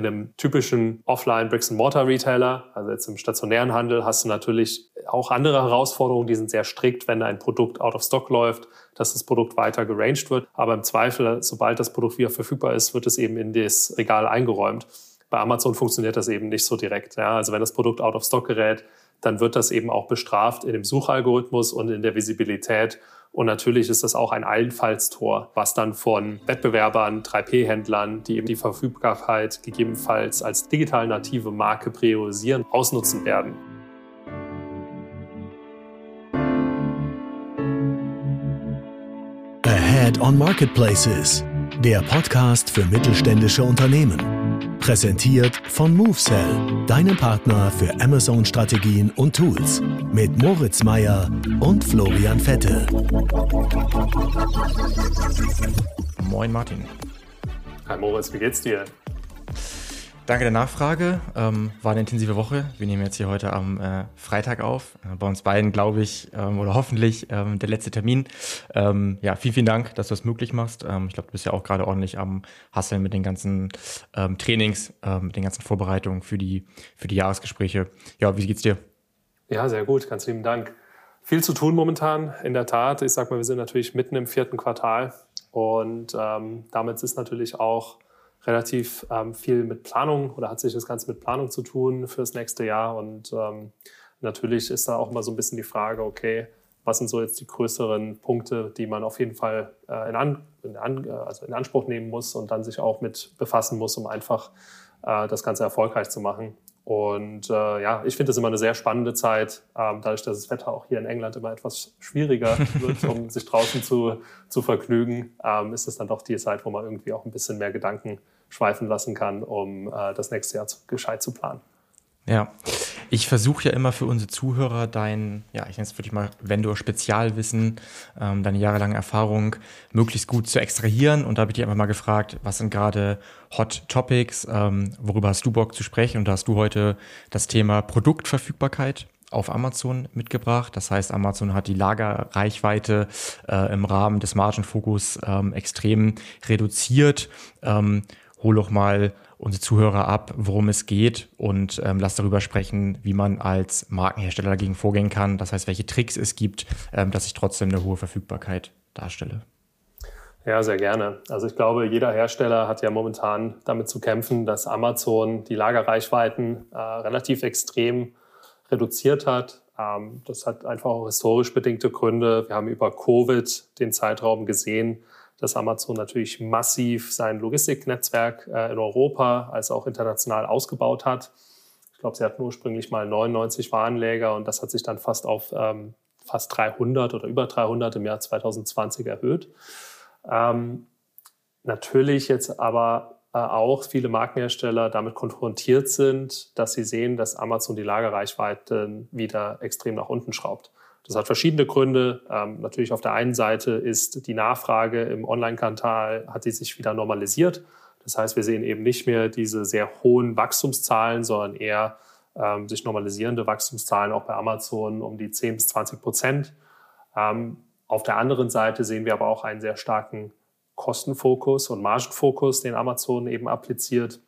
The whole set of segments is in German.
in einem typischen Offline Bricks and Mortar Retailer, also jetzt im stationären Handel, hast du natürlich auch andere Herausforderungen, die sind sehr strikt, wenn ein Produkt out of stock läuft, dass das Produkt weiter geranged wird. Aber im Zweifel, sobald das Produkt wieder verfügbar ist, wird es eben in das Regal eingeräumt. Bei Amazon funktioniert das eben nicht so direkt. Ja? Also wenn das Produkt out of stock gerät, dann wird das eben auch bestraft in dem Suchalgorithmus und in der Visibilität. Und natürlich ist das auch ein Allenfallstor, was dann von Wettbewerbern, 3P-Händlern, die eben die Verfügbarkeit gegebenenfalls als digital native Marke priorisieren, ausnutzen werden. Ahead on Marketplaces, der Podcast für mittelständische Unternehmen. Präsentiert von MoveSell, deinem Partner für Amazon-Strategien und Tools. Mit Moritz Meyer und Florian Vettel. Moin Martin. Hi Moritz, wie geht's dir? Danke der Nachfrage. Ähm, war eine intensive Woche. Wir nehmen jetzt hier heute am äh, Freitag auf. Äh, bei uns beiden, glaube ich, ähm, oder hoffentlich ähm, der letzte Termin. Ähm, ja, vielen, vielen Dank, dass du das möglich machst. Ähm, ich glaube, du bist ja auch gerade ordentlich am Hasseln mit den ganzen ähm, Trainings, mit den ganzen Vorbereitungen für die, für die Jahresgespräche. Ja, wie geht's dir? Ja, sehr gut. Ganz lieben Dank. Viel zu tun momentan, in der Tat. Ich sag mal, wir sind natürlich mitten im vierten Quartal und damit ist natürlich auch relativ ähm, viel mit Planung oder hat sich das Ganze mit Planung zu tun fürs nächste Jahr. Und ähm, natürlich ist da auch immer so ein bisschen die Frage, okay, was sind so jetzt die größeren Punkte, die man auf jeden Fall äh, in, an, in, an, äh, also in Anspruch nehmen muss und dann sich auch mit befassen muss, um einfach äh, das Ganze erfolgreich zu machen. Und äh, ja, ich finde es immer eine sehr spannende Zeit, ähm, dadurch, dass das Wetter auch hier in England immer etwas schwieriger wird, um sich draußen zu, zu vergnügen, ähm, ist es dann doch die Zeit, wo man irgendwie auch ein bisschen mehr Gedanken schweifen lassen kann, um äh, das nächste Jahr zu, gescheit zu planen. Ja, ich versuche ja immer für unsere Zuhörer dein, ja, ich nenne es wirklich mal Vendor-Spezialwissen, ähm, deine jahrelange Erfahrung möglichst gut zu extrahieren. Und da habe ich dich einfach mal gefragt, was sind gerade Hot Topics, ähm, worüber hast du Bock zu sprechen? Und da hast du heute das Thema Produktverfügbarkeit auf Amazon mitgebracht. Das heißt, Amazon hat die Lagerreichweite äh, im Rahmen des Margenfokus ähm, extrem reduziert. Ähm, hol doch mal unsere Zuhörer ab, worum es geht und ähm, lass darüber sprechen, wie man als Markenhersteller dagegen vorgehen kann. Das heißt, welche Tricks es gibt, ähm, dass ich trotzdem eine hohe Verfügbarkeit darstelle. Ja, sehr gerne. Also ich glaube, jeder Hersteller hat ja momentan damit zu kämpfen, dass Amazon die Lagerreichweiten äh, relativ extrem reduziert hat. Ähm, das hat einfach auch historisch bedingte Gründe. Wir haben über Covid den Zeitraum gesehen, dass Amazon natürlich massiv sein Logistiknetzwerk äh, in Europa als auch international ausgebaut hat. Ich glaube, sie hatten ursprünglich mal 99 Warenläger und das hat sich dann fast auf ähm, fast 300 oder über 300 im Jahr 2020 erhöht. Ähm, natürlich jetzt aber äh, auch viele Markenhersteller damit konfrontiert sind, dass sie sehen, dass Amazon die Lagerreichweiten wieder extrem nach unten schraubt. Das hat verschiedene Gründe. Ähm, natürlich auf der einen Seite ist die Nachfrage im Online-Kanal, hat sie sich wieder normalisiert. Das heißt, wir sehen eben nicht mehr diese sehr hohen Wachstumszahlen, sondern eher ähm, sich normalisierende Wachstumszahlen auch bei Amazon um die 10 bis 20 Prozent. Ähm, auf der anderen Seite sehen wir aber auch einen sehr starken Kostenfokus und Margenfokus, den Amazon eben appliziert.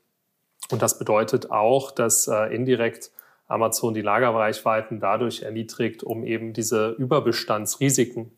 Und das bedeutet auch, dass äh, indirekt Amazon die Lagerreichweiten dadurch erniedrigt, um eben diese Überbestandsrisiken,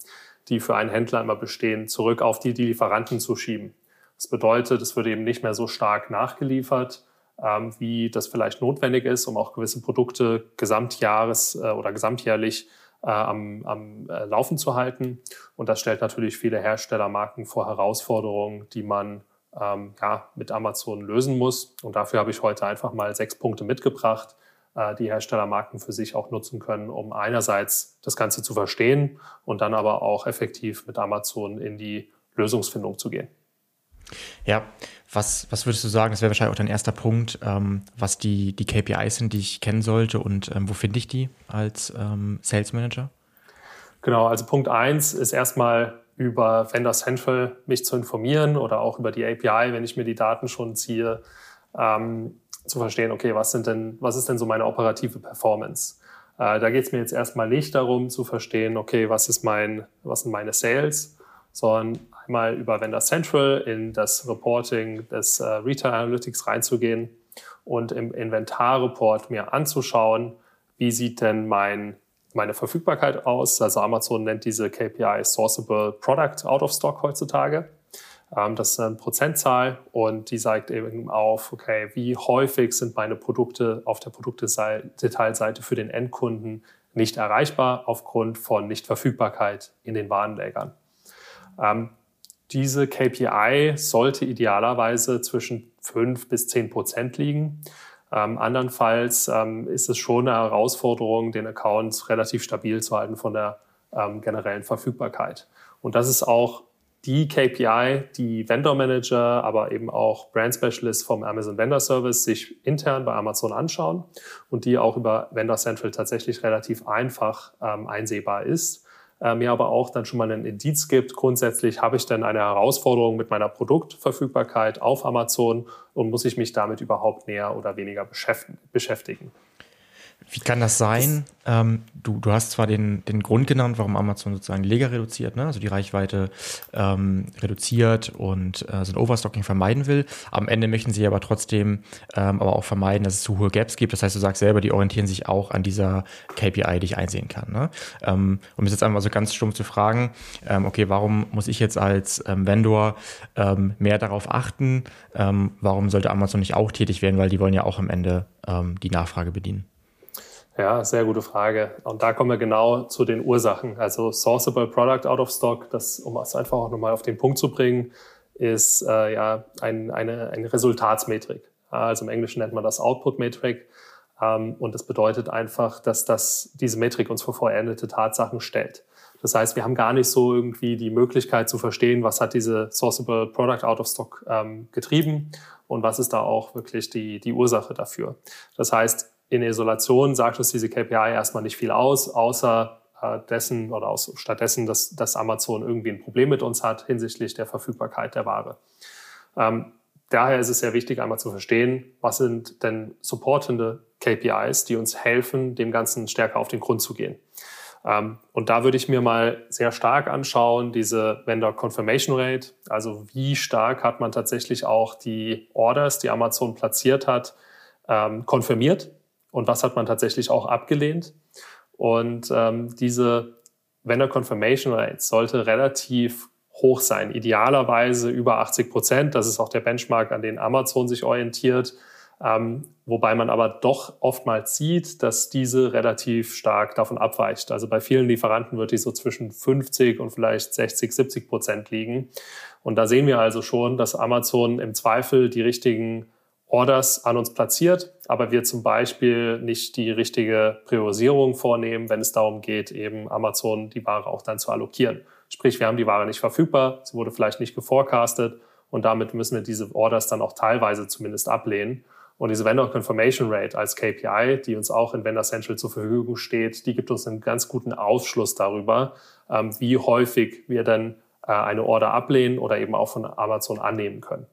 die für einen Händler immer bestehen, zurück auf die, die Lieferanten zu schieben. Das bedeutet, es wird eben nicht mehr so stark nachgeliefert, ähm, wie das vielleicht notwendig ist, um auch gewisse Produkte gesamtjahres äh, oder gesamtjährlich äh, am, am äh, Laufen zu halten. Und das stellt natürlich viele Herstellermarken vor Herausforderungen, die man ähm, ja, mit Amazon lösen muss. Und dafür habe ich heute einfach mal sechs Punkte mitgebracht, die Herstellermarken für sich auch nutzen können, um einerseits das Ganze zu verstehen und dann aber auch effektiv mit Amazon in die Lösungsfindung zu gehen. Ja, was, was würdest du sagen, das wäre wahrscheinlich auch dein erster Punkt, ähm, was die, die KPIs sind, die ich kennen sollte und ähm, wo finde ich die als ähm, Sales Manager? Genau, also Punkt eins ist erstmal über Vendor Central mich zu informieren oder auch über die API, wenn ich mir die Daten schon ziehe, ähm, zu verstehen, okay, was sind denn, was ist denn so meine operative Performance? Äh, da geht es mir jetzt erstmal nicht darum zu verstehen, okay, was ist mein, was sind meine Sales, sondern einmal über Vendor Central in das Reporting des äh, Retail Analytics reinzugehen und im Inventarreport mir anzuschauen, wie sieht denn mein, meine Verfügbarkeit aus. Also Amazon nennt diese KPI Sourceable Product Out of Stock heutzutage. Ähm, das ist eine Prozentzahl und die zeigt eben auf, okay, wie häufig sind meine Produkte auf der Produktdetailseite für den Endkunden nicht erreichbar aufgrund von Nichtverfügbarkeit in den Warenlägern. Ähm, diese KPI sollte idealerweise zwischen 5 bis 10 Prozent liegen. Ähm, andernfalls ähm, ist es schon eine Herausforderung, den Account relativ stabil zu halten von der ähm, generellen Verfügbarkeit. Und das ist auch die KPI, die Vendor Manager, aber eben auch Brand Specialists vom Amazon Vendor Service sich intern bei Amazon anschauen und die auch über Vendor Central tatsächlich relativ einfach ähm, einsehbar ist. Äh, mir aber auch dann schon mal einen Indiz gibt. Grundsätzlich habe ich dann eine Herausforderung mit meiner Produktverfügbarkeit auf Amazon und muss ich mich damit überhaupt näher oder weniger beschäftigen. Wie kann das sein? Ähm, du, du hast zwar den, den Grund genannt, warum Amazon sozusagen die Leger reduziert, ne? also die Reichweite ähm, reduziert und äh, so ein Overstocking vermeiden will. Am Ende möchten sie aber trotzdem ähm, aber auch vermeiden, dass es zu hohe Gaps gibt. Das heißt, du sagst selber, die orientieren sich auch an dieser KPI, die ich einsehen kann. Ne? Ähm, um es jetzt einmal so ganz stumm zu fragen, ähm, okay, warum muss ich jetzt als ähm, Vendor mehr darauf achten? Warum sollte Amazon nicht auch tätig werden? Weil die wollen ja auch am Ende die Nachfrage bedienen. Ja, sehr gute Frage. Und da kommen wir genau zu den Ursachen. Also Sourceable Product Out of Stock, das, um es einfach auch nochmal auf den Punkt zu bringen, ist äh, ja ein, eine, eine Resultatsmetrik. Also im Englischen nennt man das Output-Metrik. Ähm, und das bedeutet einfach, dass das, diese Metrik uns vor vollendete Tatsachen stellt. Das heißt, wir haben gar nicht so irgendwie die Möglichkeit zu verstehen, was hat diese Sourceable Product Out of Stock ähm, getrieben und was ist da auch wirklich die, die Ursache dafür. Das heißt, in Isolation sagt uns diese KPI erstmal nicht viel aus, außer äh, dessen oder aus, stattdessen, dass, dass Amazon irgendwie ein Problem mit uns hat hinsichtlich der Verfügbarkeit der Ware. Ähm, daher ist es sehr wichtig, einmal zu verstehen, was sind denn supportende KPIs, die uns helfen, dem Ganzen stärker auf den Grund zu gehen. Ähm, und da würde ich mir mal sehr stark anschauen, diese Vendor Confirmation Rate, also wie stark hat man tatsächlich auch die Orders, die Amazon platziert hat, ähm, konfirmiert und was hat man tatsächlich auch abgelehnt. Und ähm, diese Vendor Confirmation Rate sollte relativ hoch sein, idealerweise über 80 Prozent. Das ist auch der Benchmark, an den Amazon sich orientiert. Ähm, wobei man aber doch oftmals sieht, dass diese relativ stark davon abweicht. Also bei vielen Lieferanten wird die so zwischen 50 und vielleicht 60, 70 Prozent liegen. Und da sehen wir also schon, dass Amazon im Zweifel die richtigen Orders an uns platziert, aber wir zum Beispiel nicht die richtige Priorisierung vornehmen, wenn es darum geht, eben Amazon die Ware auch dann zu allokieren. Sprich, wir haben die Ware nicht verfügbar, sie wurde vielleicht nicht geforecastet und damit müssen wir diese Orders dann auch teilweise zumindest ablehnen. Und diese Vendor Confirmation Rate als KPI, die uns auch in Vendor Central zur Verfügung steht, die gibt uns einen ganz guten Aufschluss darüber, ähm, wie häufig wir dann äh, eine Order ablehnen oder eben auch von Amazon annehmen können.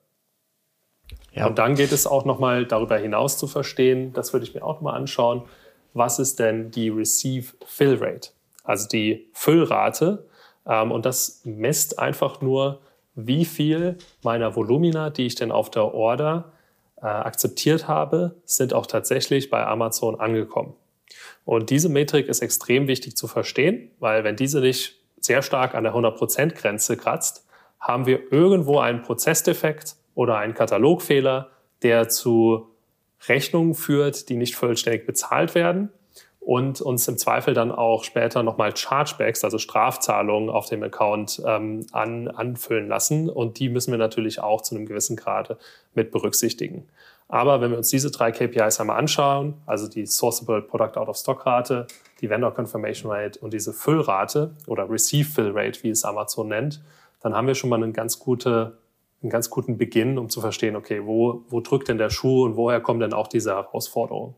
Ja. Und dann geht es auch nochmal darüber hinaus zu verstehen, das würde ich mir auch nochmal anschauen, was ist denn die Receive Fill Rate, also die Füllrate. Ähm, und das misst einfach nur, wie viel meiner Volumina, die ich denn auf der Order äh, akzeptiert habe, sind auch tatsächlich bei Amazon angekommen. Und diese Metrik ist extrem wichtig zu verstehen, weil wenn diese nicht sehr stark an der 100%-Grenze kratzt, haben wir irgendwo einen Prozessdefekt oder ein Katalogfehler, der zu Rechnungen führt, die nicht vollständig bezahlt werden und uns im Zweifel dann auch später nochmal Chargebacks, also Strafzahlungen auf dem Account ähm, an, anfüllen lassen. Und die müssen wir natürlich auch zu einem gewissen Grade mit berücksichtigen. Aber wenn wir uns diese drei KPIs einmal anschauen, also die Sourceable Product Out of Stock Rate, die Vendor Confirmation Rate und diese Füllrate oder Receive Fill Rate, wie es Amazon nennt, dann haben wir schon mal eine ganz gute einen ganz guten Beginn, um zu verstehen, okay, wo, wo drückt denn der Schuh und woher kommen denn auch diese Herausforderungen?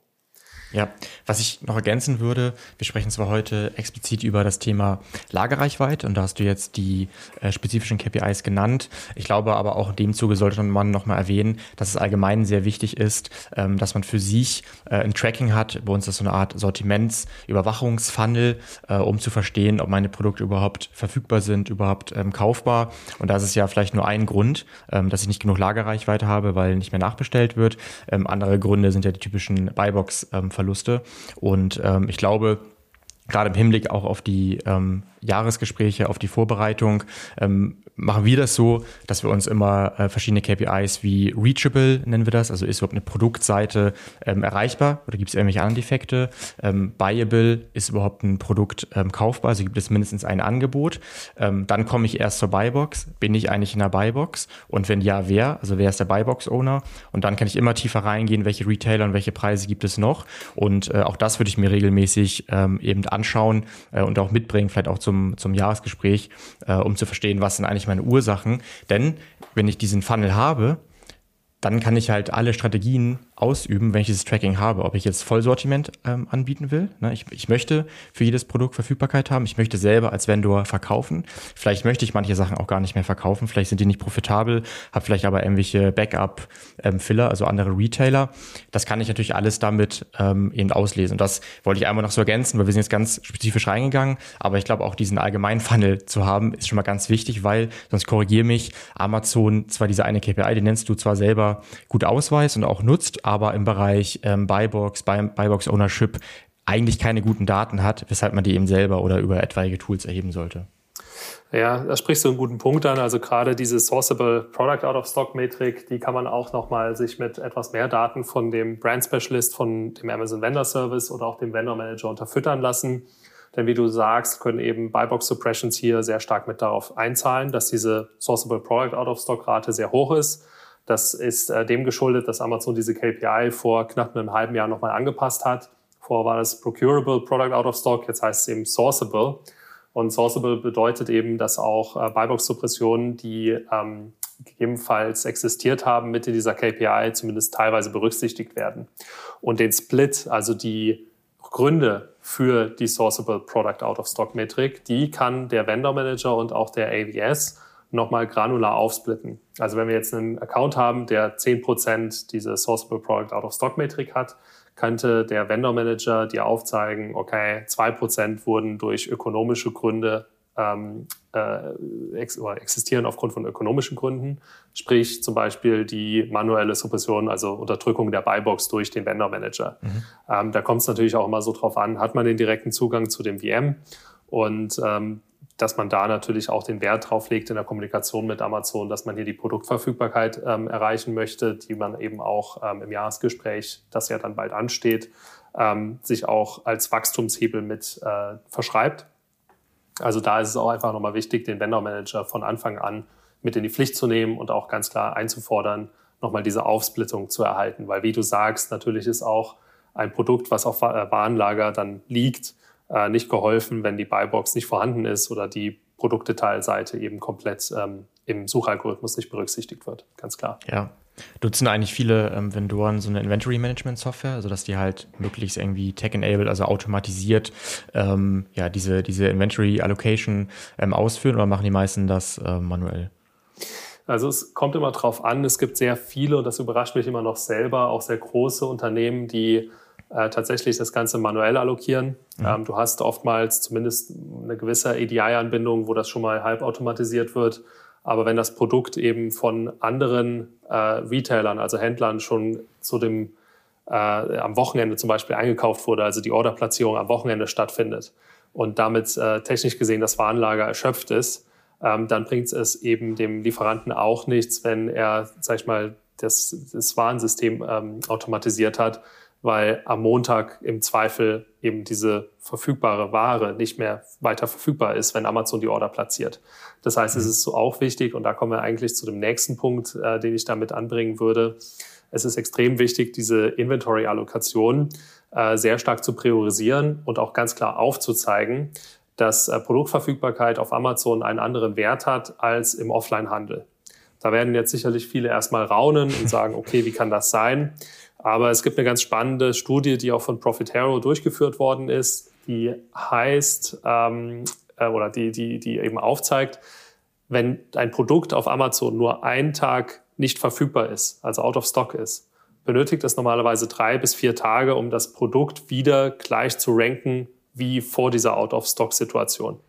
Ja, was ich noch ergänzen würde, wir sprechen zwar heute explizit über das Thema Lagerreichweite und da hast du jetzt die äh, spezifischen KPIs genannt. Ich glaube aber auch in dem Zuge sollte man nochmal erwähnen, dass es allgemein sehr wichtig ist, ähm, dass man für sich äh, ein Tracking hat. Bei uns ist so eine Art Sortimentsüberwachungsfunnel, äh, um zu verstehen, ob meine Produkte überhaupt verfügbar sind, überhaupt ähm, kaufbar. Und da ist es ja vielleicht nur ein Grund, ähm, dass ich nicht genug Lagerreichweite habe, weil nicht mehr nachbestellt wird. Ähm, andere Gründe sind ja die typischen Buybox-Verluste. Verluste. Und ähm, ich glaube, gerade im Hinblick auch auf die ähm, Jahresgespräche, auf die Vorbereitung, ähm, machen wir das so, dass wir uns immer äh, verschiedene KPIs wie Reachable nennen wir das, also ist überhaupt eine Produktseite ähm, erreichbar oder gibt es irgendwelche anderen Defekte? Ähm, buyable ist überhaupt ein Produkt ähm, kaufbar, also gibt es mindestens ein Angebot. Ähm, dann komme ich erst zur Buybox, bin ich eigentlich in der Buybox und wenn ja, wer? Also wer ist der Buybox-Owner? Und dann kann ich immer tiefer reingehen, welche Retailer und welche Preise gibt es noch. Und äh, auch das würde ich mir regelmäßig ähm, eben anschauen äh, und auch mitbringen, vielleicht auch zum, zum Jahresgespräch, äh, um zu verstehen, was sind eigentlich meine Ursachen. Denn wenn ich diesen Funnel habe, dann kann ich halt alle Strategien ausüben, wenn ich dieses Tracking habe. Ob ich jetzt Vollsortiment ähm, anbieten will. Ne? Ich, ich möchte für jedes Produkt Verfügbarkeit haben. Ich möchte selber als Vendor verkaufen. Vielleicht möchte ich manche Sachen auch gar nicht mehr verkaufen. Vielleicht sind die nicht profitabel, habe vielleicht aber irgendwelche Backup-Filler, ähm, also andere Retailer. Das kann ich natürlich alles damit ähm, eben auslesen. Und das wollte ich einmal noch so ergänzen, weil wir sind jetzt ganz spezifisch reingegangen. Aber ich glaube auch diesen allgemeinen Funnel zu haben, ist schon mal ganz wichtig, weil sonst korrigiere mich Amazon zwar diese eine KPI, die nennst du zwar selber gut ausweist und auch nutzt, aber im Bereich ähm, Buybox, Buy, Buybox Ownership eigentlich keine guten Daten hat, weshalb man die eben selber oder über etwaige Tools erheben sollte. Ja, da sprichst du einen guten Punkt an. Also gerade diese Sourceable Product Out of Stock Metrik, die kann man auch nochmal sich mit etwas mehr Daten von dem Brand Specialist, von dem Amazon Vendor Service oder auch dem Vendor Manager unterfüttern lassen. Denn wie du sagst, können eben Buybox Suppressions hier sehr stark mit darauf einzahlen, dass diese Sourceable Product Out of Stock Rate sehr hoch ist. Das ist äh, dem geschuldet, dass Amazon diese KPI vor knapp einem halben Jahr nochmal angepasst hat. Vorher war das Procurable Product Out of Stock, jetzt heißt es eben Sourceable. Und Sourceable bedeutet eben, dass auch äh, Buybox-Suppressionen, die ähm, gegebenenfalls existiert haben, mit in dieser KPI zumindest teilweise berücksichtigt werden. Und den Split, also die Gründe für die Sourceable Product Out of Stock Metrik, die kann der Vendor Manager und auch der AVS nochmal granular aufsplitten. Also wenn wir jetzt einen Account haben, der 10% diese Sourceable Product Out of Stock Metrik hat, könnte der Vendor Manager dir aufzeigen, okay, 2% wurden durch ökonomische Gründe ähm, äh, ex oder existieren aufgrund von ökonomischen Gründen, sprich zum Beispiel die manuelle Suppression, also Unterdrückung der Buybox durch den Vendor Manager. Mhm. Ähm, da kommt es natürlich auch immer so drauf an, hat man den direkten Zugang zu dem VM und ähm, dass man da natürlich auch den Wert drauf legt in der Kommunikation mit Amazon, dass man hier die Produktverfügbarkeit ähm, erreichen möchte, die man eben auch ähm, im Jahresgespräch, das ja dann bald ansteht, ähm, sich auch als Wachstumshebel mit äh, verschreibt. Also da ist es auch einfach nochmal wichtig, den Vendor Manager von Anfang an mit in die Pflicht zu nehmen und auch ganz klar einzufordern, nochmal diese Aufsplittung zu erhalten. Weil wie du sagst, natürlich ist auch ein Produkt, was auf äh, Warenlager dann liegt, äh, nicht geholfen, wenn die Buybox nicht vorhanden ist oder die Produktdetailseite eben komplett ähm, im Suchalgorithmus nicht berücksichtigt wird. Ganz klar. Ja. Nutzen eigentlich viele ähm, Vendoren so eine Inventory Management Software, sodass die halt möglichst irgendwie tech-enabled, also automatisiert, ähm, ja, diese, diese Inventory Allocation ähm, ausführen oder machen die meisten das äh, manuell? Also es kommt immer drauf an. Es gibt sehr viele, und das überrascht mich immer noch selber, auch sehr große Unternehmen, die äh, tatsächlich das Ganze manuell allokieren. Mhm. Ähm, du hast oftmals zumindest eine gewisse ADI-Anbindung, wo das schon mal halbautomatisiert wird. Aber wenn das Produkt eben von anderen äh, Retailern, also Händlern schon zu dem äh, am Wochenende zum Beispiel eingekauft wurde, also die Orderplatzierung am Wochenende stattfindet und damit äh, technisch gesehen das Warenlager erschöpft ist, ähm, dann bringt es eben dem Lieferanten auch nichts, wenn er, sag ich mal, das, das Warensystem ähm, automatisiert hat, weil am Montag im Zweifel eben diese verfügbare Ware nicht mehr weiter verfügbar ist, wenn Amazon die Order platziert. Das heißt, es mhm. ist so auch wichtig, und da kommen wir eigentlich zu dem nächsten Punkt, äh, den ich damit anbringen würde. Es ist extrem wichtig, diese Inventory-Allokation äh, sehr stark zu priorisieren und auch ganz klar aufzuzeigen, dass äh, Produktverfügbarkeit auf Amazon einen anderen Wert hat als im Offline-Handel. Da werden jetzt sicherlich viele erstmal raunen und sagen, okay, wie kann das sein? Aber es gibt eine ganz spannende Studie, die auch von Profitero durchgeführt worden ist, die heißt ähm, äh, oder die, die, die eben aufzeigt, wenn ein Produkt auf Amazon nur einen Tag nicht verfügbar ist, also out of stock ist, benötigt es normalerweise drei bis vier Tage, um das Produkt wieder gleich zu ranken wie vor dieser Out-of-Stock-Situation.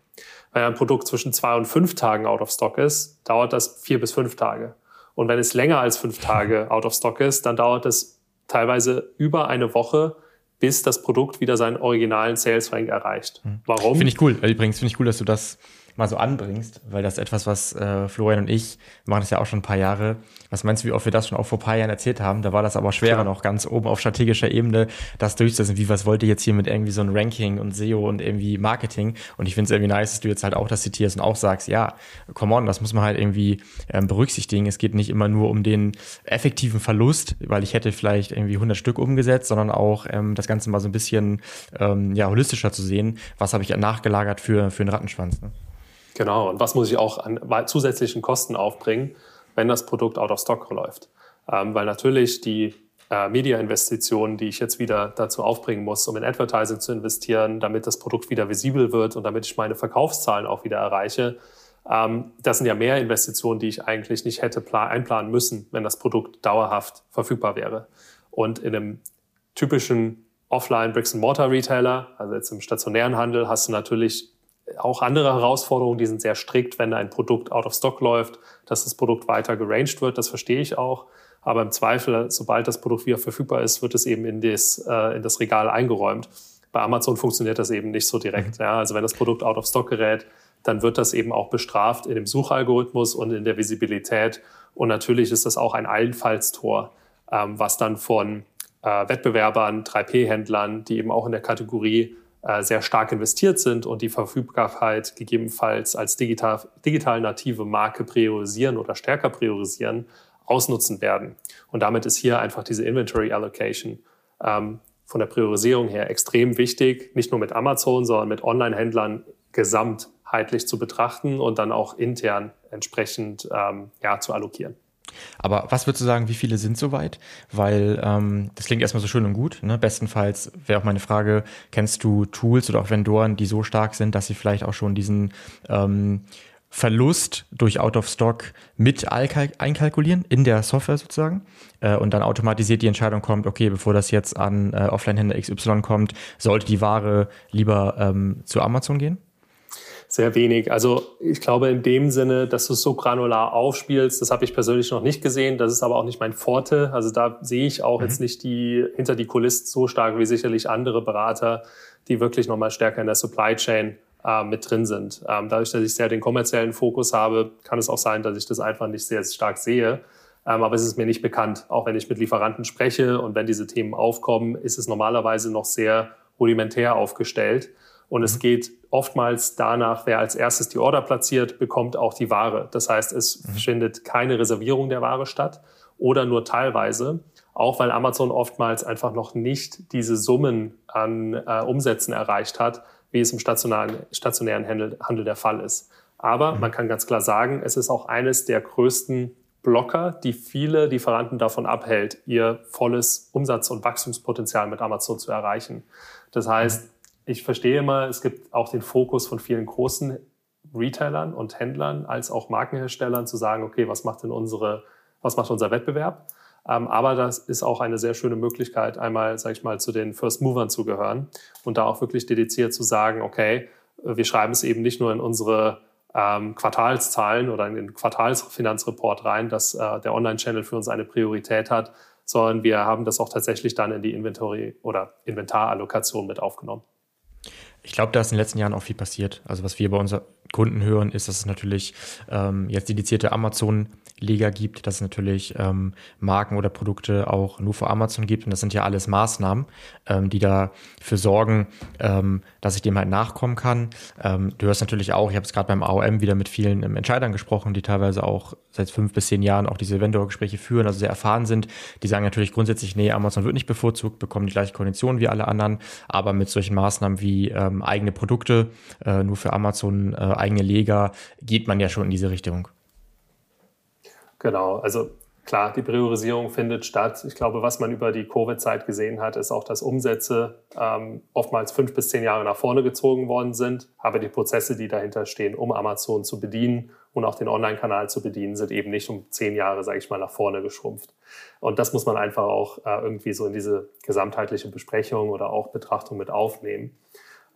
Wenn ein Produkt zwischen zwei und fünf Tagen out of stock ist, dauert das vier bis fünf Tage. Und wenn es länger als fünf Tage out of stock ist, dann dauert es teilweise über eine Woche, bis das Produkt wieder seinen originalen Sales Rank erreicht. Hm. Warum? Finde ich cool. Übrigens finde ich cool, dass du das mal so anbringst, weil das ist etwas, was äh, Florian und ich, machen das ja auch schon ein paar Jahre. Was meinst du, wie oft wir das schon auch vor ein paar Jahren erzählt haben? Da war das aber schwerer Klar. noch ganz oben auf strategischer Ebene, das durchzusetzen. Wie, was wollt ihr jetzt hier mit irgendwie so einem Ranking und SEO und irgendwie Marketing? Und ich finde es irgendwie nice, dass du jetzt halt auch das zitierst und auch sagst, ja, come on, das muss man halt irgendwie ähm, berücksichtigen. Es geht nicht immer nur um den effektiven Verlust, weil ich hätte vielleicht irgendwie 100 Stück umgesetzt, sondern auch ähm, das Ganze mal so ein bisschen ähm, ja, holistischer zu sehen. Was habe ich nachgelagert für, für einen Rattenschwanz? Ne? Genau, und was muss ich auch an zusätzlichen Kosten aufbringen, wenn das Produkt out of stock läuft? Ähm, weil natürlich die äh, Media-Investitionen, die ich jetzt wieder dazu aufbringen muss, um in Advertising zu investieren, damit das Produkt wieder visibel wird und damit ich meine Verkaufszahlen auch wieder erreiche, ähm, das sind ja mehr Investitionen, die ich eigentlich nicht hätte einplanen müssen, wenn das Produkt dauerhaft verfügbar wäre. Und in einem typischen Offline Bricks-and-Mortar-Retailer, also jetzt im stationären Handel, hast du natürlich auch andere Herausforderungen, die sind sehr strikt, wenn ein Produkt out of stock läuft, dass das Produkt weiter geranged wird, das verstehe ich auch. Aber im Zweifel, sobald das Produkt wieder verfügbar ist, wird es eben in das, äh, in das Regal eingeräumt. Bei Amazon funktioniert das eben nicht so direkt. Mhm. Ja, also wenn das Produkt out of stock gerät, dann wird das eben auch bestraft in dem Suchalgorithmus und in der Visibilität. Und natürlich ist das auch ein Allenfallstor, ähm, was dann von äh, Wettbewerbern, 3P-Händlern, die eben auch in der Kategorie sehr stark investiert sind und die Verfügbarkeit gegebenenfalls als digital, digital native Marke priorisieren oder stärker priorisieren, ausnutzen werden. Und damit ist hier einfach diese Inventory Allocation ähm, von der Priorisierung her extrem wichtig, nicht nur mit Amazon, sondern mit Online-Händlern gesamtheitlich zu betrachten und dann auch intern entsprechend ähm, ja, zu allokieren. Aber was würdest du sagen, wie viele sind soweit? Weil ähm, das klingt erstmal so schön und gut. Ne? Bestenfalls wäre auch meine Frage, kennst du Tools oder auch Vendoren, die so stark sind, dass sie vielleicht auch schon diesen ähm, Verlust durch Out of Stock mit einkalkulieren in der Software sozusagen äh, und dann automatisiert die Entscheidung kommt, okay, bevor das jetzt an äh, Offline-Händler XY kommt, sollte die Ware lieber ähm, zu Amazon gehen? Sehr wenig. Also ich glaube in dem Sinne, dass du es so granular aufspielst, das habe ich persönlich noch nicht gesehen. Das ist aber auch nicht mein Forte. Also da sehe ich auch mhm. jetzt nicht die hinter die Kulissen so stark wie sicherlich andere Berater, die wirklich nochmal stärker in der Supply Chain äh, mit drin sind. Ähm, dadurch, dass ich sehr den kommerziellen Fokus habe, kann es auch sein, dass ich das einfach nicht sehr stark sehe. Ähm, aber es ist mir nicht bekannt. Auch wenn ich mit Lieferanten spreche und wenn diese Themen aufkommen, ist es normalerweise noch sehr rudimentär aufgestellt. Und mhm. es geht oftmals danach, wer als erstes die Order platziert, bekommt auch die Ware. Das heißt, es mhm. findet keine Reservierung der Ware statt oder nur teilweise, auch weil Amazon oftmals einfach noch nicht diese Summen an äh, Umsätzen erreicht hat, wie es im stationären, stationären Handel, Handel der Fall ist. Aber mhm. man kann ganz klar sagen, es ist auch eines der größten Blocker, die viele Lieferanten davon abhält, ihr volles Umsatz- und Wachstumspotenzial mit Amazon zu erreichen. Das heißt, ich verstehe immer, es gibt auch den Fokus von vielen großen Retailern und Händlern als auch Markenherstellern zu sagen, okay, was macht denn unsere, was macht unser Wettbewerb? Ähm, aber das ist auch eine sehr schöne Möglichkeit, einmal, sage ich mal, zu den First Movern zu gehören und da auch wirklich dediziert zu sagen, okay, wir schreiben es eben nicht nur in unsere ähm, Quartalszahlen oder in den Quartalsfinanzreport rein, dass äh, der Online-Channel für uns eine Priorität hat, sondern wir haben das auch tatsächlich dann in die Inventory- oder Inventarallokation mit aufgenommen. Ich glaube, da ist in den letzten Jahren auch viel passiert. Also was wir bei unseren Kunden hören, ist, dass es natürlich ähm, jetzt dedizierte Amazon Liga gibt, dass es natürlich ähm, Marken oder Produkte auch nur für Amazon gibt. Und das sind ja alles Maßnahmen, ähm, die dafür sorgen, ähm, dass ich dem halt nachkommen kann. Ähm, du hörst natürlich auch, ich habe es gerade beim AOM wieder mit vielen ähm, Entscheidern gesprochen, die teilweise auch seit fünf bis zehn Jahren auch diese Vendor-Gespräche führen, also sehr erfahren sind. Die sagen natürlich grundsätzlich, nee, Amazon wird nicht bevorzugt, bekommen die gleiche Konditionen wie alle anderen, aber mit solchen Maßnahmen wie ähm, eigene Produkte, äh, nur für Amazon, äh, eigene Leger, geht man ja schon in diese Richtung. Genau, also klar, die Priorisierung findet statt. Ich glaube, was man über die Covid-Zeit gesehen hat, ist auch, dass Umsätze ähm, oftmals fünf bis zehn Jahre nach vorne gezogen worden sind. Aber die Prozesse, die dahinter stehen, um Amazon zu bedienen und auch den Online-Kanal zu bedienen, sind eben nicht um zehn Jahre, sage ich mal, nach vorne geschrumpft. Und das muss man einfach auch äh, irgendwie so in diese gesamtheitliche Besprechung oder auch Betrachtung mit aufnehmen.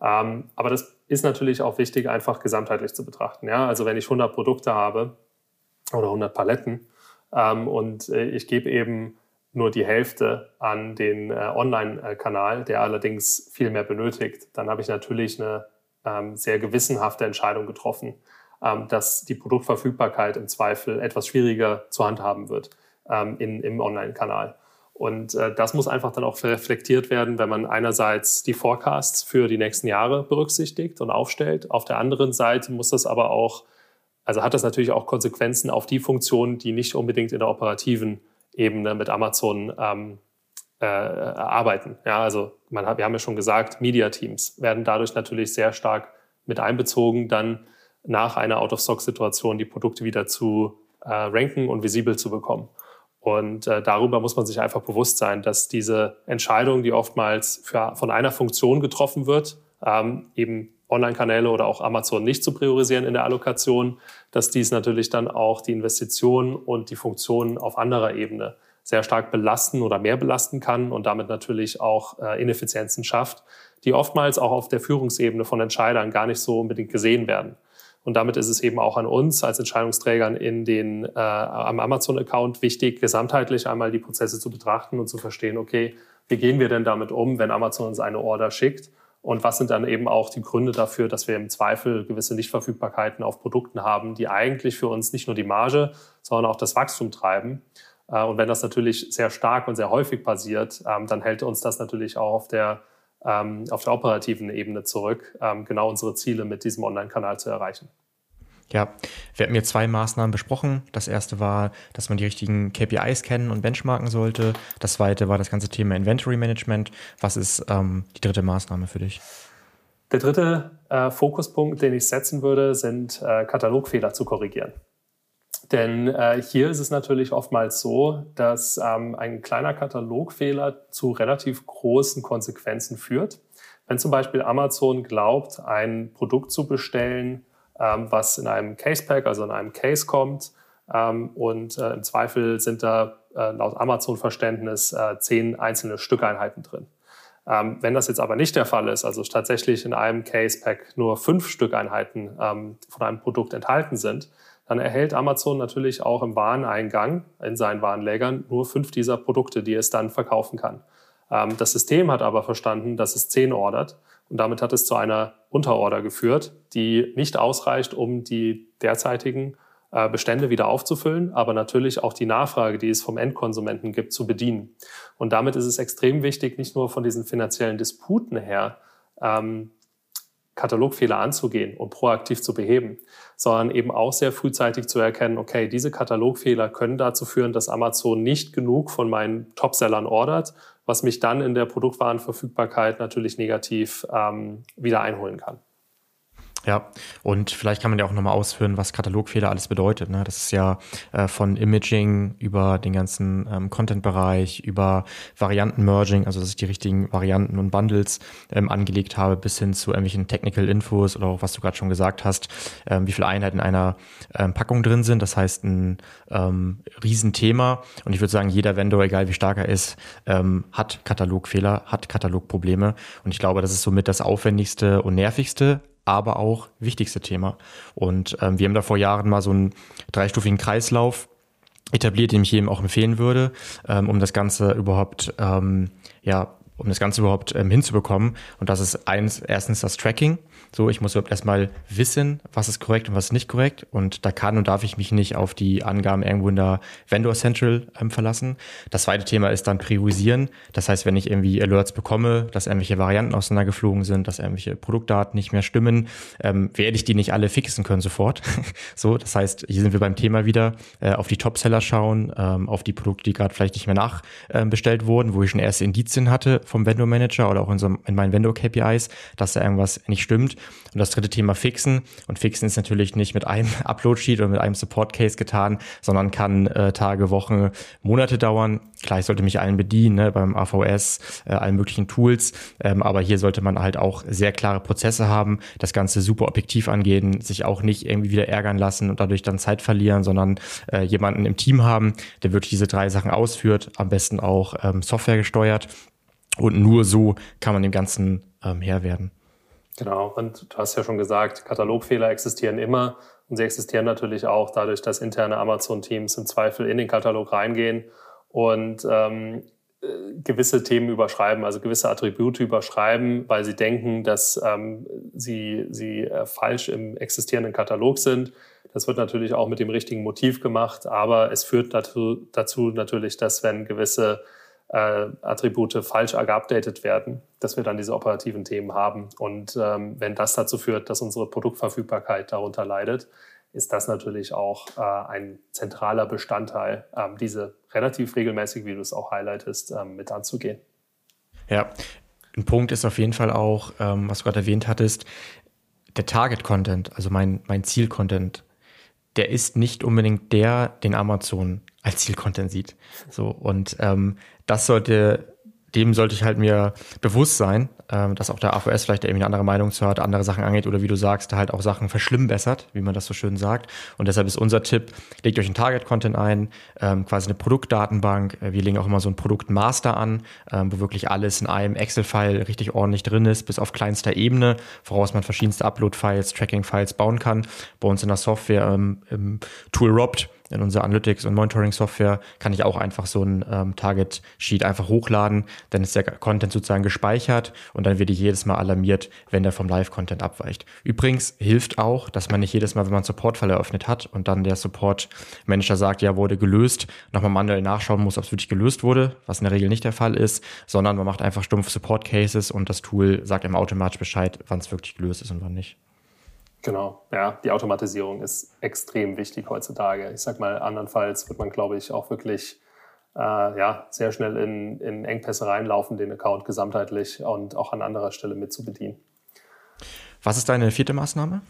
Ähm, aber das ist natürlich auch wichtig, einfach gesamtheitlich zu betrachten. Ja? Also wenn ich 100 Produkte habe oder 100 Paletten, ähm, und äh, ich gebe eben nur die Hälfte an den äh, Online-Kanal, der allerdings viel mehr benötigt, dann habe ich natürlich eine ähm, sehr gewissenhafte Entscheidung getroffen, ähm, dass die Produktverfügbarkeit im Zweifel etwas schwieriger zu handhaben wird ähm, in, im Online-Kanal. Und äh, das muss einfach dann auch reflektiert werden, wenn man einerseits die Forecasts für die nächsten Jahre berücksichtigt und aufstellt. Auf der anderen Seite muss das aber auch also hat das natürlich auch Konsequenzen auf die Funktionen, die nicht unbedingt in der operativen Ebene mit Amazon ähm, äh, arbeiten. Ja, also hat, wir haben ja schon gesagt, Media-Teams werden dadurch natürlich sehr stark mit einbezogen, dann nach einer Out-of-Stock-Situation die Produkte wieder zu äh, ranken und visibel zu bekommen. Und äh, darüber muss man sich einfach bewusst sein, dass diese Entscheidung, die oftmals für, von einer Funktion getroffen wird, ähm, eben Online-Kanäle oder auch Amazon nicht zu priorisieren in der Allokation, dass dies natürlich dann auch die Investitionen und die Funktionen auf anderer Ebene sehr stark belasten oder mehr belasten kann und damit natürlich auch äh, Ineffizienzen schafft, die oftmals auch auf der Führungsebene von Entscheidern gar nicht so unbedingt gesehen werden. Und damit ist es eben auch an uns als Entscheidungsträgern in den, äh, am Amazon-Account wichtig, gesamtheitlich einmal die Prozesse zu betrachten und zu verstehen, okay, wie gehen wir denn damit um, wenn Amazon uns eine Order schickt? Und was sind dann eben auch die Gründe dafür, dass wir im Zweifel gewisse Nichtverfügbarkeiten auf Produkten haben, die eigentlich für uns nicht nur die Marge, sondern auch das Wachstum treiben. Äh, und wenn das natürlich sehr stark und sehr häufig passiert, ähm, dann hält uns das natürlich auch auf der, ähm, auf der operativen Ebene zurück, ähm, genau unsere Ziele mit diesem Online-Kanal zu erreichen. Ja, wir hatten hier zwei Maßnahmen besprochen. Das erste war, dass man die richtigen KPIs kennen und benchmarken sollte. Das zweite war das ganze Thema Inventory Management. Was ist ähm, die dritte Maßnahme für dich? Der dritte äh, Fokuspunkt, den ich setzen würde, sind äh, Katalogfehler zu korrigieren. Denn äh, hier ist es natürlich oftmals so, dass ähm, ein kleiner Katalogfehler zu relativ großen Konsequenzen führt. Wenn zum Beispiel Amazon glaubt, ein Produkt zu bestellen, was in einem Case Pack, also in einem Case kommt. Ähm, und äh, im Zweifel sind da äh, laut Amazon-Verständnis äh, zehn einzelne Stückeinheiten drin. Ähm, wenn das jetzt aber nicht der Fall ist, also tatsächlich in einem Case Pack nur fünf Stückeinheiten ähm, von einem Produkt enthalten sind, dann erhält Amazon natürlich auch im Wareneingang in seinen Warenlägern nur fünf dieser Produkte, die es dann verkaufen kann. Ähm, das System hat aber verstanden, dass es zehn ordert und damit hat es zu einer Unterorder geführt, die nicht ausreicht, um die derzeitigen äh, Bestände wieder aufzufüllen, aber natürlich auch die Nachfrage, die es vom Endkonsumenten gibt, zu bedienen. Und damit ist es extrem wichtig, nicht nur von diesen finanziellen Disputen her, ähm, Katalogfehler anzugehen und proaktiv zu beheben, sondern eben auch sehr frühzeitig zu erkennen, okay, diese Katalogfehler können dazu führen, dass Amazon nicht genug von meinen Topsellern ordert, was mich dann in der Produktwarenverfügbarkeit natürlich negativ ähm, wieder einholen kann. Ja, und vielleicht kann man ja auch nochmal ausführen, was Katalogfehler alles bedeutet. Ne? Das ist ja äh, von Imaging über den ganzen ähm, Content-Bereich, über Varianten-Merging, also dass ich die richtigen Varianten und Bundles ähm, angelegt habe, bis hin zu irgendwelchen Technical Infos oder auch was du gerade schon gesagt hast, ähm, wie viele Einheiten in einer ähm, Packung drin sind. Das heißt, ein ähm, Riesenthema. Und ich würde sagen, jeder Vendor, egal wie stark er ist, ähm, hat Katalogfehler, hat Katalogprobleme. Und ich glaube, das ist somit das aufwendigste und nervigste, aber auch wichtigste Thema. Und ähm, wir haben da vor Jahren mal so einen dreistufigen Kreislauf etabliert, den ich jedem auch empfehlen würde, ähm, um das Ganze überhaupt ähm, ja um das Ganze überhaupt ähm, hinzubekommen. Und das ist eins, erstens das Tracking. So, ich muss überhaupt erstmal wissen, was ist korrekt und was ist nicht korrekt. Und da kann und darf ich mich nicht auf die Angaben irgendwo in der Vendor Central ähm, verlassen. Das zweite Thema ist dann Priorisieren. Das heißt, wenn ich irgendwie Alerts bekomme, dass irgendwelche Varianten auseinandergeflogen sind, dass irgendwelche Produktdaten nicht mehr stimmen, ähm, werde ich die nicht alle fixen können sofort. so, das heißt, hier sind wir beim Thema wieder, äh, auf die Topseller schauen, ähm, auf die Produkte, die gerade vielleicht nicht mehr nachbestellt ähm, wurden, wo ich schon erste Indizien hatte vom Vendor Manager oder auch in, so, in meinen Vendor KPIs, dass da irgendwas nicht stimmt. Und das dritte Thema Fixen. Und Fixen ist natürlich nicht mit einem Upload-Sheet oder mit einem Support-Case getan, sondern kann äh, Tage, Wochen, Monate dauern. Klar, ich sollte mich allen bedienen, ne, beim AVS, äh, allen möglichen Tools. Ähm, aber hier sollte man halt auch sehr klare Prozesse haben, das Ganze super objektiv angehen, sich auch nicht irgendwie wieder ärgern lassen und dadurch dann Zeit verlieren, sondern äh, jemanden im Team haben, der wirklich diese drei Sachen ausführt, am besten auch ähm, Software gesteuert. Und nur so kann man dem Ganzen ähm, Herr werden. Genau, und du hast ja schon gesagt, Katalogfehler existieren immer. Und sie existieren natürlich auch dadurch, dass interne Amazon-Teams im Zweifel in den Katalog reingehen und ähm, äh, gewisse Themen überschreiben, also gewisse Attribute überschreiben, weil sie denken, dass ähm, sie, sie äh, falsch im existierenden Katalog sind. Das wird natürlich auch mit dem richtigen Motiv gemacht, aber es führt dazu, dazu natürlich, dass wenn gewisse äh, Attribute falsch geupdatet werden, dass wir dann diese operativen Themen haben. Und ähm, wenn das dazu führt, dass unsere Produktverfügbarkeit darunter leidet, ist das natürlich auch äh, ein zentraler Bestandteil, ähm, diese relativ regelmäßig, wie du es auch highlightest, ähm, mit anzugehen. Ja, ein Punkt ist auf jeden Fall auch, ähm, was du gerade erwähnt hattest, der Target-Content, also mein, mein Ziel-Content, der ist nicht unbedingt der, den Amazon als Ziel-Content sieht. So, und ähm, das sollte dem sollte ich halt mir bewusst sein, ähm, dass auch der AVS vielleicht irgendwie eine andere Meinung zu hat, andere Sachen angeht oder wie du sagst, halt auch Sachen verschlimmbessert, wie man das so schön sagt. Und deshalb ist unser Tipp, legt euch einen Target-Content ein, ähm, quasi eine Produktdatenbank. Äh, wir legen auch immer so ein Produktmaster an, ähm, wo wirklich alles in einem Excel-File richtig ordentlich drin ist, bis auf kleinster Ebene, woraus man verschiedenste Upload-Files, Tracking-Files bauen kann. Bei uns in der Software ähm, im Tool Robt in unserer Analytics- und Monitoring-Software kann ich auch einfach so ein ähm, Target-Sheet einfach hochladen. Dann ist der Content sozusagen gespeichert und dann werde ich jedes Mal alarmiert, wenn der vom Live-Content abweicht. Übrigens hilft auch, dass man nicht jedes Mal, wenn man Support-Fall eröffnet hat und dann der Support-Manager sagt, ja, wurde gelöst, nochmal manuell nachschauen muss, ob es wirklich gelöst wurde, was in der Regel nicht der Fall ist, sondern man macht einfach stumpf Support-Cases und das Tool sagt ihm automatisch Bescheid, wann es wirklich gelöst ist und wann nicht. Genau, ja, die Automatisierung ist extrem wichtig heutzutage. Ich sag mal, andernfalls wird man, glaube ich, auch wirklich äh, ja, sehr schnell in, in Engpässe reinlaufen, den Account gesamtheitlich und auch an anderer Stelle mit zu bedienen. Was ist deine vierte Maßnahme?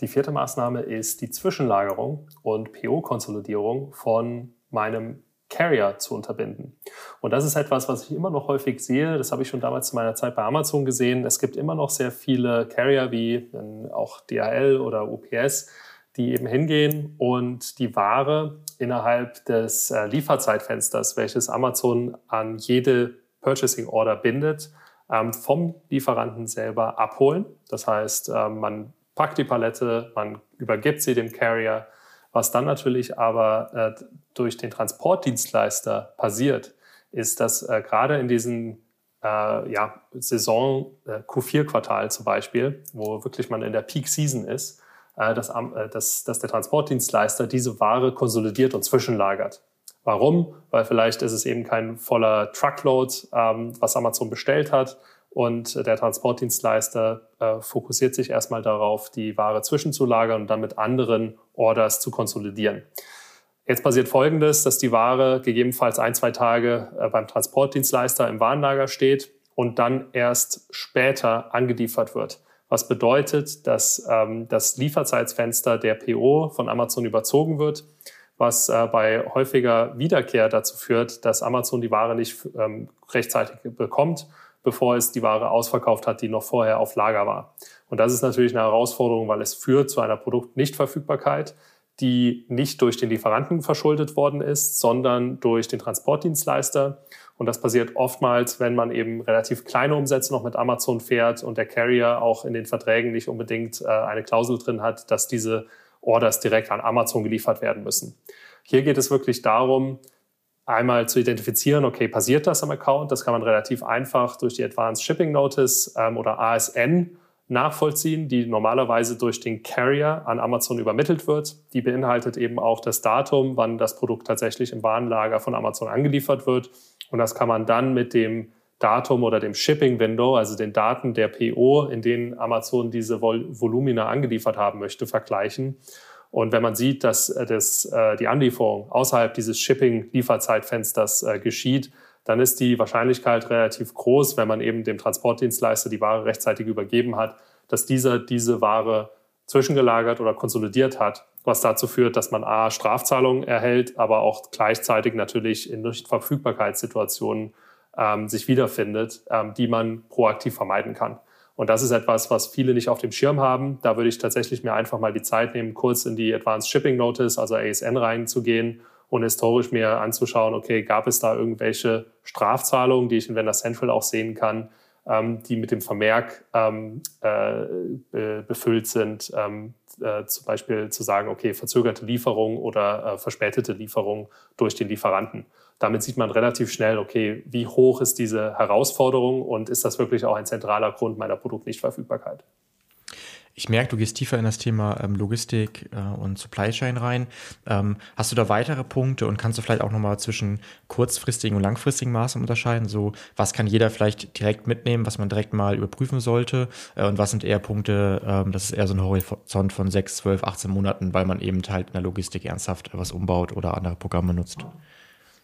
Die vierte Maßnahme ist die Zwischenlagerung und PO-Konsolidierung von meinem Carrier zu unterbinden. Und das ist etwas, was ich immer noch häufig sehe. Das habe ich schon damals zu meiner Zeit bei Amazon gesehen. Es gibt immer noch sehr viele Carrier wie auch DHL oder UPS, die eben hingehen und die Ware innerhalb des äh, Lieferzeitfensters, welches Amazon an jede Purchasing Order bindet, ähm, vom Lieferanten selber abholen. Das heißt, äh, man packt die Palette, man übergibt sie dem Carrier was dann natürlich aber äh, durch den Transportdienstleister passiert, ist, dass äh, gerade in diesen äh, ja, Saison äh, Q4-Quartal zum Beispiel, wo wirklich man in der Peak Season ist, äh, dass, äh, dass, dass der Transportdienstleister diese Ware konsolidiert und zwischenlagert. Warum? Weil vielleicht ist es eben kein voller Truckload, ähm, was Amazon bestellt hat, und der Transportdienstleister äh, fokussiert sich erstmal darauf, die Ware zwischenzulagern und dann mit anderen Orders zu konsolidieren. Jetzt passiert Folgendes, dass die Ware gegebenenfalls ein, zwei Tage äh, beim Transportdienstleister im Warenlager steht und dann erst später angeliefert wird. Was bedeutet, dass ähm, das Lieferzeitsfenster der PO von Amazon überzogen wird, was äh, bei häufiger Wiederkehr dazu führt, dass Amazon die Ware nicht ähm, rechtzeitig bekommt bevor es die Ware ausverkauft hat, die noch vorher auf Lager war. Und das ist natürlich eine Herausforderung, weil es führt zu einer Produktnichtverfügbarkeit, die nicht durch den Lieferanten verschuldet worden ist, sondern durch den Transportdienstleister. Und das passiert oftmals, wenn man eben relativ kleine Umsätze noch mit Amazon fährt und der Carrier auch in den Verträgen nicht unbedingt äh, eine Klausel drin hat, dass diese Orders direkt an Amazon geliefert werden müssen. Hier geht es wirklich darum, einmal zu identifizieren, okay, passiert das am Account? Das kann man relativ einfach durch die Advanced Shipping Notice ähm, oder ASN nachvollziehen, die normalerweise durch den Carrier an Amazon übermittelt wird. Die beinhaltet eben auch das Datum, wann das Produkt tatsächlich im Warenlager von Amazon angeliefert wird. Und das kann man dann mit dem Datum oder dem Shipping Window, also den Daten der PO, in denen Amazon diese Vol Volumina angeliefert haben möchte, vergleichen. Und wenn man sieht, dass äh, das, äh, die Anlieferung außerhalb dieses Shipping-Lieferzeitfensters äh, geschieht, dann ist die Wahrscheinlichkeit relativ groß, wenn man eben dem Transportdienstleister die Ware rechtzeitig übergeben hat, dass dieser diese Ware zwischengelagert oder konsolidiert hat, was dazu führt, dass man A, Strafzahlungen erhält, aber auch gleichzeitig natürlich in Nichtverfügbarkeitssituationen ähm, sich wiederfindet, ähm, die man proaktiv vermeiden kann. Und das ist etwas, was viele nicht auf dem Schirm haben. Da würde ich tatsächlich mir einfach mal die Zeit nehmen, kurz in die Advanced Shipping Notice, also ASN, reinzugehen und historisch mir anzuschauen, okay, gab es da irgendwelche Strafzahlungen, die ich in Vendor Central auch sehen kann, ähm, die mit dem Vermerk ähm, äh, befüllt sind, ähm, äh, zum Beispiel zu sagen, okay, verzögerte Lieferung oder äh, verspätete Lieferung durch den Lieferanten. Damit sieht man relativ schnell, okay, wie hoch ist diese Herausforderung und ist das wirklich auch ein zentraler Grund meiner Produktnichtverfügbarkeit. Ich merke, du gehst tiefer in das Thema ähm, Logistik äh, und Supply Chain rein. Ähm, hast du da weitere Punkte und kannst du vielleicht auch nochmal zwischen kurzfristigen und langfristigen Maßnahmen unterscheiden? So, was kann jeder vielleicht direkt mitnehmen, was man direkt mal überprüfen sollte? Äh, und was sind eher Punkte, ähm, das ist eher so ein Horizont von 6, 12, 18 Monaten, weil man eben halt in der Logistik ernsthaft was umbaut oder andere Programme nutzt?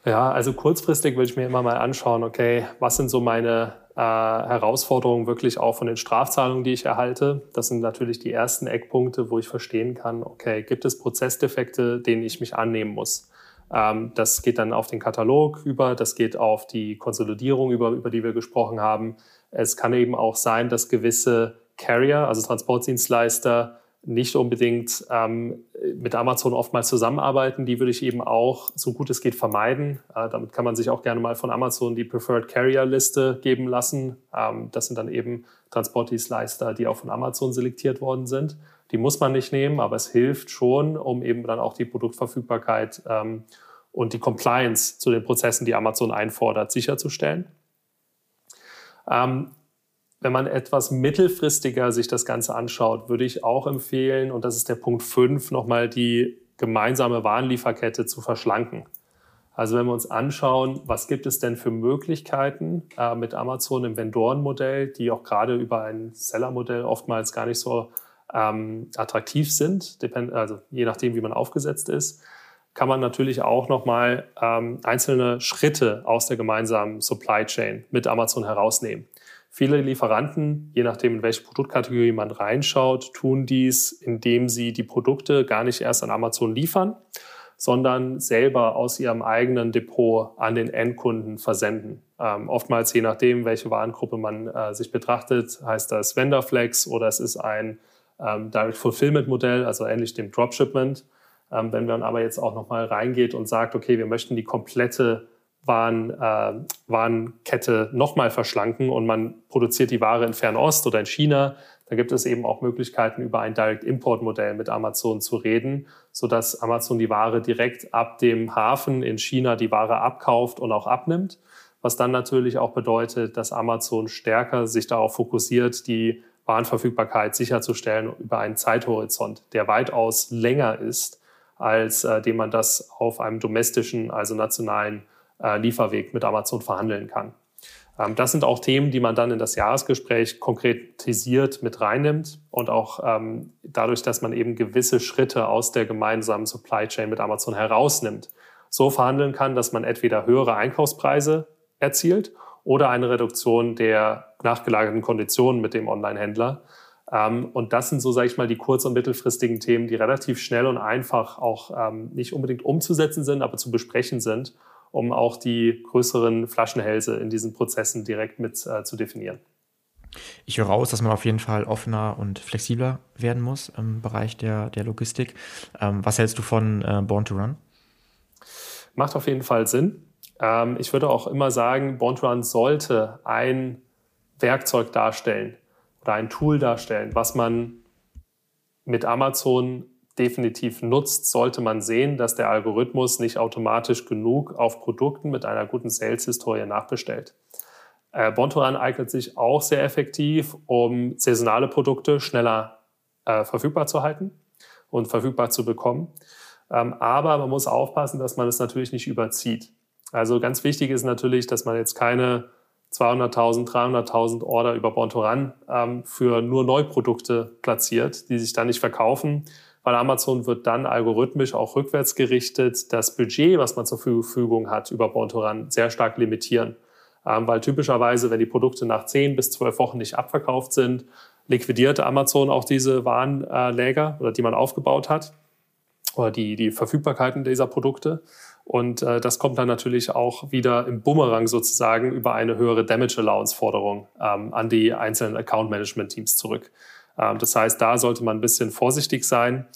Ja, also kurzfristig will ich mir immer mal anschauen, okay, was sind so meine äh, Herausforderungen wirklich auch von den Strafzahlungen, die ich erhalte. Das sind natürlich die ersten Eckpunkte, wo ich verstehen kann, okay, gibt es Prozessdefekte, denen ich mich annehmen muss. Ähm, das geht dann auf den Katalog über, das geht auf die Konsolidierung über, über die wir gesprochen haben. Es kann eben auch sein, dass gewisse Carrier, also Transportdienstleister, nicht unbedingt ähm, mit Amazon oftmals zusammenarbeiten. Die würde ich eben auch, so gut es geht, vermeiden. Äh, damit kann man sich auch gerne mal von Amazon die Preferred Carrier Liste geben lassen. Ähm, das sind dann eben Transportdienstleister, die auch von Amazon selektiert worden sind. Die muss man nicht nehmen, aber es hilft schon, um eben dann auch die Produktverfügbarkeit ähm, und die Compliance zu den Prozessen, die Amazon einfordert, sicherzustellen. Ähm, wenn man etwas mittelfristiger sich das Ganze anschaut, würde ich auch empfehlen, und das ist der Punkt 5, nochmal die gemeinsame Warenlieferkette zu verschlanken. Also wenn wir uns anschauen, was gibt es denn für Möglichkeiten äh, mit Amazon im Vendorenmodell, die auch gerade über ein Sellermodell oftmals gar nicht so ähm, attraktiv sind, also je nachdem, wie man aufgesetzt ist, kann man natürlich auch nochmal ähm, einzelne Schritte aus der gemeinsamen Supply Chain mit Amazon herausnehmen. Viele Lieferanten, je nachdem, in welche Produktkategorie man reinschaut, tun dies, indem sie die Produkte gar nicht erst an Amazon liefern, sondern selber aus ihrem eigenen Depot an den Endkunden versenden. Ähm, oftmals, je nachdem, welche Warengruppe man äh, sich betrachtet, heißt das Vendorflex oder es ist ein ähm, Direct Fulfillment Modell, also ähnlich dem Dropshipment. Ähm, wenn man aber jetzt auch nochmal reingeht und sagt, okay, wir möchten die komplette waren, äh, Warenkette nochmal verschlanken und man produziert die Ware in Fernost oder in China. Da gibt es eben auch Möglichkeiten, über ein Direct-Import-Modell mit Amazon zu reden, sodass Amazon die Ware direkt ab dem Hafen in China die Ware abkauft und auch abnimmt. Was dann natürlich auch bedeutet, dass Amazon stärker sich darauf fokussiert, die Warenverfügbarkeit sicherzustellen über einen Zeithorizont, der weitaus länger ist, als äh, dem man das auf einem domestischen, also nationalen äh, Lieferweg mit Amazon verhandeln kann. Ähm, das sind auch Themen, die man dann in das Jahresgespräch konkretisiert mit reinnimmt und auch ähm, dadurch, dass man eben gewisse Schritte aus der gemeinsamen Supply Chain mit Amazon herausnimmt, so verhandeln kann, dass man entweder höhere Einkaufspreise erzielt oder eine Reduktion der nachgelagerten Konditionen mit dem Online-Händler. Ähm, und das sind so, sage ich mal, die kurz- und mittelfristigen Themen, die relativ schnell und einfach auch ähm, nicht unbedingt umzusetzen sind, aber zu besprechen sind um auch die größeren Flaschenhälse in diesen Prozessen direkt mit äh, zu definieren. Ich höre raus, dass man auf jeden Fall offener und flexibler werden muss im Bereich der, der Logistik. Ähm, was hältst du von äh, Born to Run? Macht auf jeden Fall Sinn. Ähm, ich würde auch immer sagen, Born to Run sollte ein Werkzeug darstellen oder ein Tool darstellen, was man mit Amazon definitiv nutzt, sollte man sehen, dass der Algorithmus nicht automatisch genug auf Produkten mit einer guten Sales-Historie nachbestellt. Äh, Bontoran eignet sich auch sehr effektiv, um saisonale Produkte schneller äh, verfügbar zu halten und verfügbar zu bekommen. Ähm, aber man muss aufpassen, dass man es natürlich nicht überzieht. Also ganz wichtig ist natürlich, dass man jetzt keine 200.000, 300.000 Order über Bontoran ähm, für nur Neuprodukte platziert, die sich dann nicht verkaufen weil Amazon wird dann algorithmisch auch rückwärts gerichtet das Budget, was man zur Verfügung hat, über Born to Run sehr stark limitieren. Ähm, weil typischerweise, wenn die Produkte nach 10 bis 12 Wochen nicht abverkauft sind, liquidiert Amazon auch diese Warenläger oder die man aufgebaut hat oder die, die Verfügbarkeiten dieser Produkte. Und äh, das kommt dann natürlich auch wieder im Bumerang sozusagen über eine höhere Damage Allowance Forderung ähm, an die einzelnen Account Management Teams zurück. Ähm, das heißt, da sollte man ein bisschen vorsichtig sein.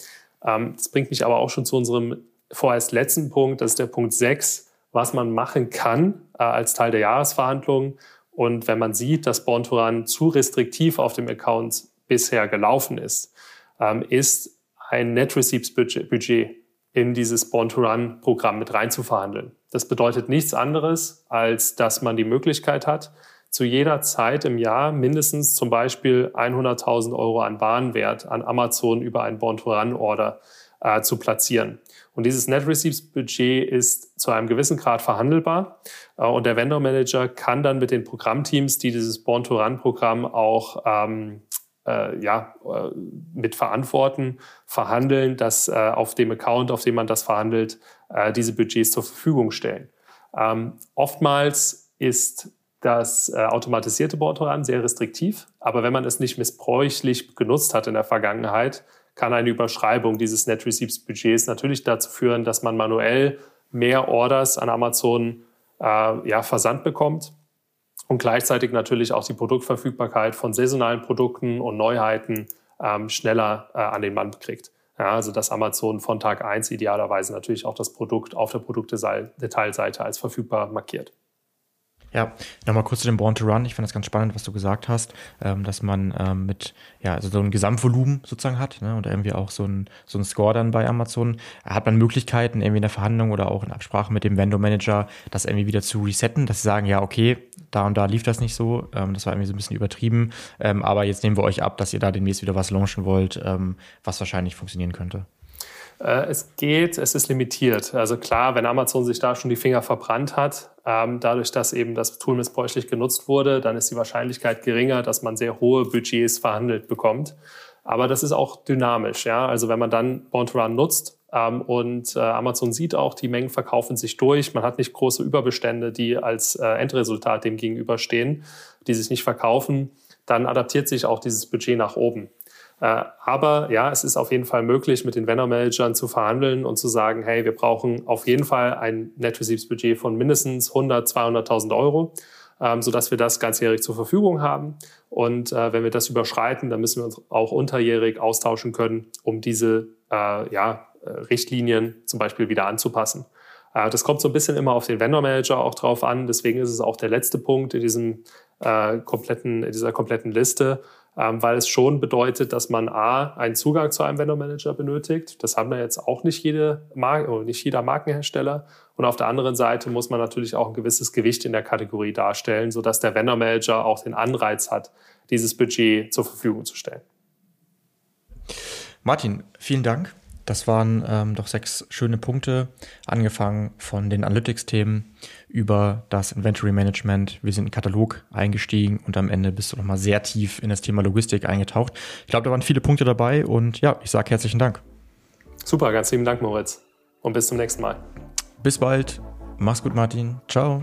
Ähm, das bringt mich aber auch schon zu unserem vorerst letzten Punkt. Das ist der Punkt 6, was man machen kann äh, als Teil der Jahresverhandlungen. Und wenn man sieht, dass Run zu restriktiv auf dem Account bisher gelaufen ist, ähm, ist ein Net Receipts Budget in dieses Born-to-Run-Programm mit reinzuverhandeln. Das bedeutet nichts anderes, als dass man die Möglichkeit hat, zu jeder Zeit im Jahr mindestens zum Beispiel 100.000 Euro an Warenwert an Amazon über ein Born-to-Run-Order äh, zu platzieren. Und dieses Net Receipts Budget ist zu einem gewissen Grad verhandelbar. Äh, und der Vendor Manager kann dann mit den Programmteams, die dieses Born-to-Run-Programm auch ähm, äh, ja, äh, mit verantworten, verhandeln, dass äh, auf dem Account, auf dem man das verhandelt, äh, diese Budgets zur Verfügung stellen. Ähm, oftmals ist das äh, automatisierte Bordoran sehr restriktiv, aber wenn man es nicht missbräuchlich genutzt hat in der Vergangenheit, kann eine Überschreibung dieses Net Receipts Budgets natürlich dazu führen, dass man manuell mehr Orders an Amazon äh, ja, versandt bekommt und gleichzeitig natürlich auch die Produktverfügbarkeit von saisonalen Produkten und Neuheiten ähm, schneller äh, an den Mann kriegt. Ja, also dass Amazon von Tag 1 idealerweise natürlich auch das Produkt auf der Produktdetailseite als verfügbar markiert. Ja, nochmal kurz zu dem Born to Run. Ich fand das ganz spannend, was du gesagt hast, ähm, dass man ähm, mit, ja, also so ein Gesamtvolumen sozusagen hat ne, und irgendwie auch so ein, so ein Score dann bei Amazon. Hat man Möglichkeiten, irgendwie in der Verhandlung oder auch in Absprache mit dem Vendor Manager, das irgendwie wieder zu resetten, dass sie sagen, ja, okay, da und da lief das nicht so, ähm, das war irgendwie so ein bisschen übertrieben, ähm, aber jetzt nehmen wir euch ab, dass ihr da demnächst wieder was launchen wollt, ähm, was wahrscheinlich funktionieren könnte. Äh, es geht, es ist limitiert. Also klar, wenn Amazon sich da schon die Finger verbrannt hat, ähm, dadurch, dass eben das Tool missbräuchlich genutzt wurde, dann ist die Wahrscheinlichkeit geringer, dass man sehr hohe Budgets verhandelt bekommt. Aber das ist auch dynamisch. Ja? Also wenn man dann Born to Run nutzt ähm, und äh, Amazon sieht auch, die Mengen verkaufen sich durch, man hat nicht große Überbestände, die als äh, Endresultat dem gegenüberstehen, die sich nicht verkaufen, dann adaptiert sich auch dieses Budget nach oben. Äh, aber ja, es ist auf jeden Fall möglich, mit den Vendor-Managern zu verhandeln und zu sagen, hey, wir brauchen auf jeden Fall ein Net Receipts Budget von mindestens 100, 200.000 Euro, ähm, sodass wir das ganzjährig zur Verfügung haben. Und äh, wenn wir das überschreiten, dann müssen wir uns auch unterjährig austauschen können, um diese äh, ja, Richtlinien zum Beispiel wieder anzupassen. Das kommt so ein bisschen immer auf den Vendor-Manager auch drauf an. Deswegen ist es auch der letzte Punkt in, diesem, äh, kompletten, in dieser kompletten Liste weil es schon bedeutet, dass man A, einen Zugang zu einem Vendor Manager benötigt. Das haben ja jetzt auch nicht, jede Mar nicht jeder Markenhersteller. Und auf der anderen Seite muss man natürlich auch ein gewisses Gewicht in der Kategorie darstellen, sodass der Vendor Manager auch den Anreiz hat, dieses Budget zur Verfügung zu stellen. Martin, vielen Dank. Das waren ähm, doch sechs schöne Punkte, angefangen von den Analytics-Themen über das Inventory Management. Wir sind in den Katalog eingestiegen und am Ende bist du nochmal sehr tief in das Thema Logistik eingetaucht. Ich glaube, da waren viele Punkte dabei und ja, ich sage herzlichen Dank. Super, ganz lieben Dank, Moritz. Und bis zum nächsten Mal. Bis bald. Mach's gut, Martin. Ciao.